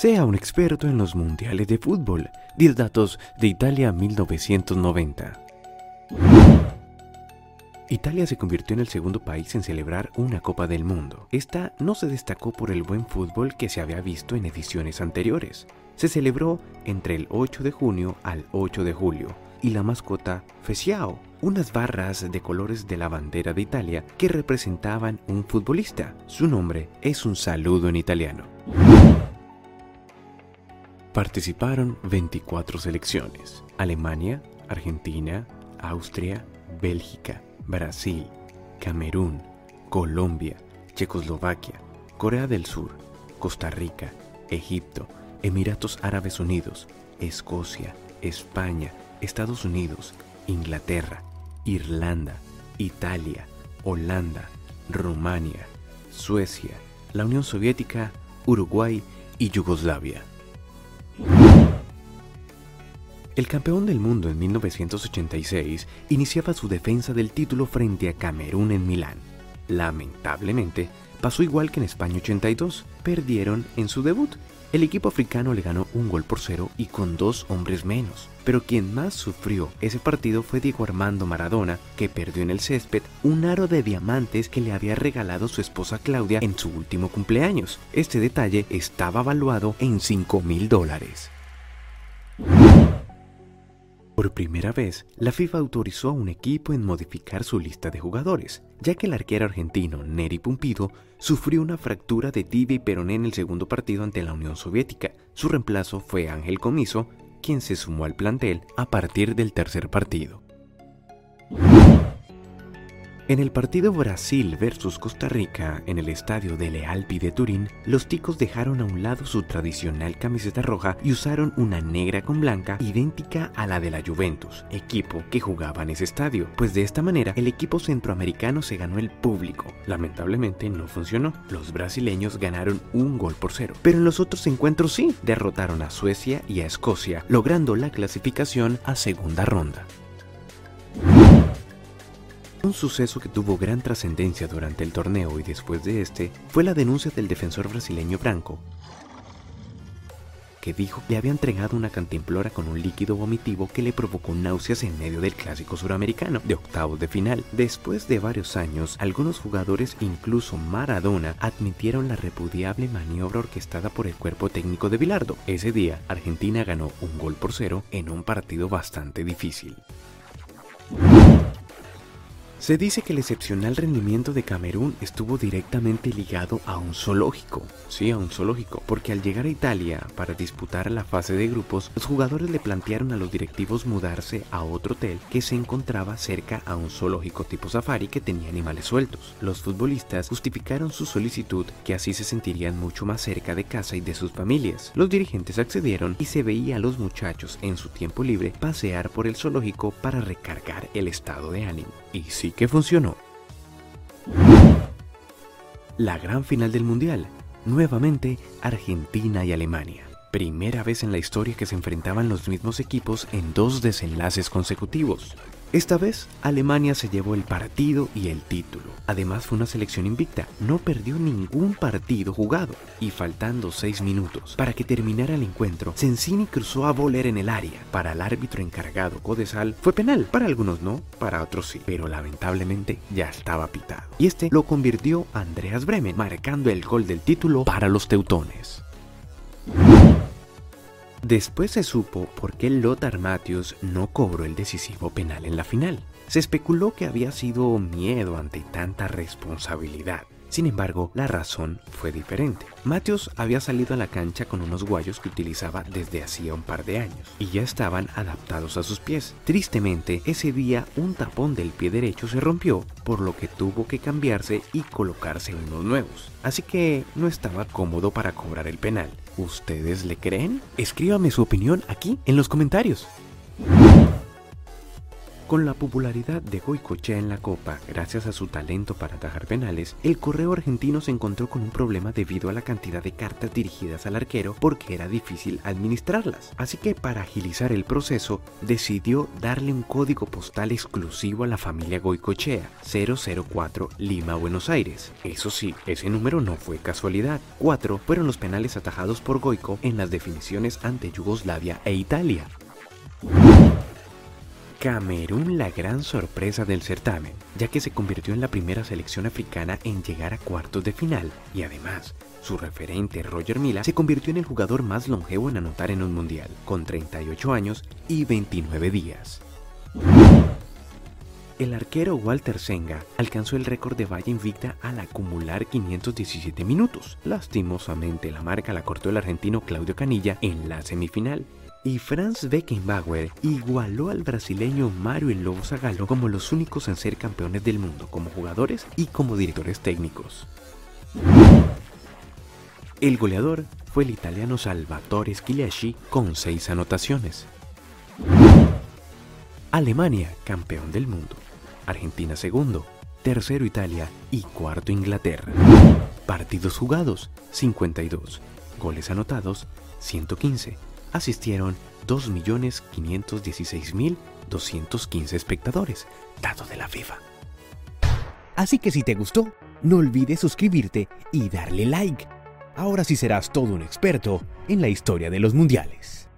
Sea un experto en los mundiales de fútbol. 10 datos de Italia 1990. Italia se convirtió en el segundo país en celebrar una Copa del Mundo. Esta no se destacó por el buen fútbol que se había visto en ediciones anteriores. Se celebró entre el 8 de junio al 8 de julio y la mascota Feciao, unas barras de colores de la bandera de Italia que representaban un futbolista. Su nombre es un saludo en italiano. Participaron 24 selecciones. Alemania, Argentina, Austria, Bélgica, Brasil, Camerún, Colombia, Checoslovaquia, Corea del Sur, Costa Rica, Egipto, Emiratos Árabes Unidos, Escocia, España, Estados Unidos, Inglaterra, Irlanda, Italia, Holanda, Rumania, Suecia, la Unión Soviética, Uruguay y Yugoslavia. El campeón del mundo en 1986 iniciaba su defensa del título frente a Camerún en Milán. Lamentablemente, pasó igual que en España 82, perdieron en su debut. El equipo africano le ganó un gol por cero y con dos hombres menos. Pero quien más sufrió ese partido fue Diego Armando Maradona, que perdió en el césped un aro de diamantes que le había regalado su esposa Claudia en su último cumpleaños. Este detalle estaba valuado en 5 mil dólares. Por primera vez, la FIFA autorizó a un equipo en modificar su lista de jugadores, ya que el arquero argentino Neri Pumpido sufrió una fractura de tibia y peroné en el segundo partido ante la Unión Soviética. Su reemplazo fue Ángel Comiso, quien se sumó al plantel a partir del tercer partido. En el partido Brasil versus Costa Rica en el estadio de Lealpi de Turín, los ticos dejaron a un lado su tradicional camiseta roja y usaron una negra con blanca idéntica a la de la Juventus, equipo que jugaba en ese estadio, pues de esta manera el equipo centroamericano se ganó el público. Lamentablemente no funcionó, los brasileños ganaron un gol por cero, pero en los otros encuentros sí, derrotaron a Suecia y a Escocia, logrando la clasificación a segunda ronda. Un suceso que tuvo gran trascendencia durante el torneo y después de este fue la denuncia del defensor brasileño Branco, que dijo que le había entregado una cantimplora con un líquido vomitivo que le provocó náuseas en medio del clásico suramericano de octavos de final. Después de varios años, algunos jugadores, incluso Maradona, admitieron la repudiable maniobra orquestada por el cuerpo técnico de Bilardo. Ese día, Argentina ganó un gol por cero en un partido bastante difícil. Se dice que el excepcional rendimiento de Camerún estuvo directamente ligado a un zoológico, sí, a un zoológico, porque al llegar a Italia para disputar la fase de grupos, los jugadores le plantearon a los directivos mudarse a otro hotel que se encontraba cerca a un zoológico tipo safari que tenía animales sueltos. Los futbolistas justificaron su solicitud que así se sentirían mucho más cerca de casa y de sus familias. Los dirigentes accedieron y se veía a los muchachos en su tiempo libre pasear por el zoológico para recargar el estado de ánimo. Y sí que funcionó. La gran final del Mundial. Nuevamente Argentina y Alemania. Primera vez en la historia que se enfrentaban los mismos equipos en dos desenlaces consecutivos. Esta vez, Alemania se llevó el partido y el título. Además fue una selección invicta, no perdió ningún partido jugado. Y faltando seis minutos para que terminara el encuentro, Sensini cruzó a voler en el área. Para el árbitro encargado Codesal fue penal, para algunos no, para otros sí, pero lamentablemente ya estaba pitado. Y este lo convirtió Andreas Bremen, marcando el gol del título para los teutones. Después se supo por qué Lothar Matthäus no cobró el decisivo penal en la final. Se especuló que había sido miedo ante tanta responsabilidad. Sin embargo, la razón fue diferente. Matthews había salido a la cancha con unos guayos que utilizaba desde hacía un par de años y ya estaban adaptados a sus pies. Tristemente, ese día un tapón del pie derecho se rompió, por lo que tuvo que cambiarse y colocarse unos nuevos. Así que no estaba cómodo para cobrar el penal. ¿Ustedes le creen? Escríbame su opinión aquí en los comentarios. Con la popularidad de Goicochea en la Copa, gracias a su talento para atajar penales, el correo argentino se encontró con un problema debido a la cantidad de cartas dirigidas al arquero porque era difícil administrarlas. Así que para agilizar el proceso, decidió darle un código postal exclusivo a la familia Goicochea, 004 Lima, Buenos Aires. Eso sí, ese número no fue casualidad. Cuatro fueron los penales atajados por Goico en las definiciones ante Yugoslavia e Italia. Camerún la gran sorpresa del certamen, ya que se convirtió en la primera selección africana en llegar a cuartos de final y además su referente Roger Mila se convirtió en el jugador más longevo en anotar en un mundial, con 38 años y 29 días. El arquero Walter Senga alcanzó el récord de valla invicta al acumular 517 minutos. Lastimosamente la marca la cortó el argentino Claudio Canilla en la semifinal, y Franz Beckenbauer igualó al brasileño Mario El Lobo Zagallo como los únicos en ser campeones del mundo como jugadores y como directores técnicos. El goleador fue el italiano Salvatore Schillaci con seis anotaciones. Alemania, campeón del mundo. Argentina segundo, tercero Italia y cuarto Inglaterra. Partidos jugados, 52. Goles anotados, 115 asistieron 2.516.215 espectadores, dato de la FIFA. Así que si te gustó, no olvides suscribirte y darle like. Ahora sí serás todo un experto en la historia de los mundiales.